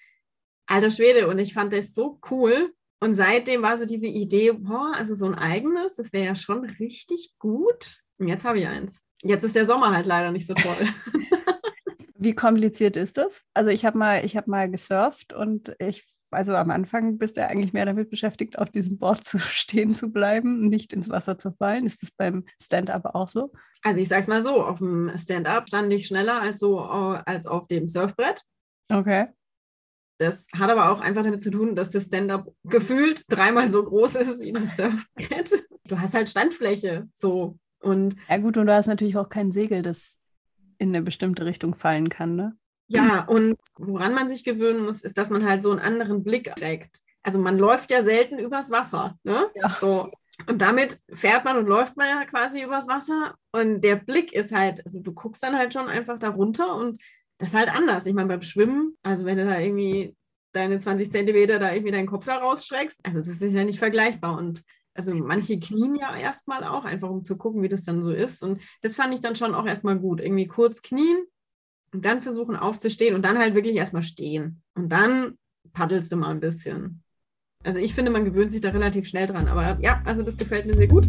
[SPEAKER 2] Alter Schwede, und ich fand das so cool. Und seitdem war so diese Idee, boah, also so ein eigenes, das wäre ja schon richtig gut. Und jetzt habe ich eins. Jetzt ist der Sommer halt leider nicht so toll.
[SPEAKER 1] Wie kompliziert ist das? Also ich habe mal, ich habe mal gesurft und ich also am Anfang bist du eigentlich mehr damit beschäftigt, auf diesem Board zu stehen zu bleiben, nicht ins Wasser zu fallen. Ist das beim Stand-up auch so?
[SPEAKER 2] Also ich sage es mal so, auf dem Stand-up stand ich schneller als so als auf dem Surfbrett.
[SPEAKER 1] Okay.
[SPEAKER 2] Das hat aber auch einfach damit zu tun, dass das Stand-up gefühlt dreimal so groß ist wie das Surfbrett. Du hast halt Standfläche so und
[SPEAKER 1] ja gut und du hast natürlich auch kein Segel, das in eine bestimmte Richtung fallen kann, ne?
[SPEAKER 2] Ja, und woran man sich gewöhnen muss, ist, dass man halt so einen anderen Blick trägt. Also man läuft ja selten übers Wasser. Ne? Ja. So. Und damit fährt man und läuft man ja quasi übers Wasser. Und der Blick ist halt, also du guckst dann halt schon einfach da runter und das ist halt anders. Ich meine, beim Schwimmen, also wenn du da irgendwie deine 20 Zentimeter da irgendwie deinen Kopf da rausstreckst, also das ist ja nicht vergleichbar. Und also manche knien ja erstmal auch, einfach um zu gucken, wie das dann so ist. Und das fand ich dann schon auch erstmal gut. Irgendwie kurz knien, und dann versuchen aufzustehen und dann halt wirklich erstmal stehen. Und dann paddelst du mal ein bisschen. Also ich finde, man gewöhnt sich da relativ schnell dran. Aber ja, also das gefällt mir sehr gut.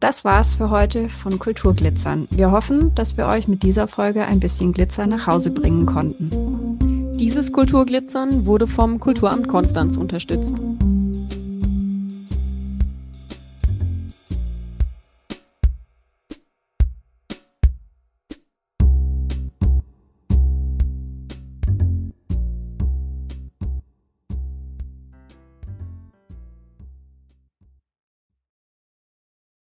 [SPEAKER 1] Das war's für heute von Kulturglitzern. Wir hoffen, dass wir euch mit dieser Folge ein bisschen Glitzer nach Hause bringen konnten.
[SPEAKER 2] Dieses Kulturglitzern wurde vom Kulturamt Konstanz unterstützt.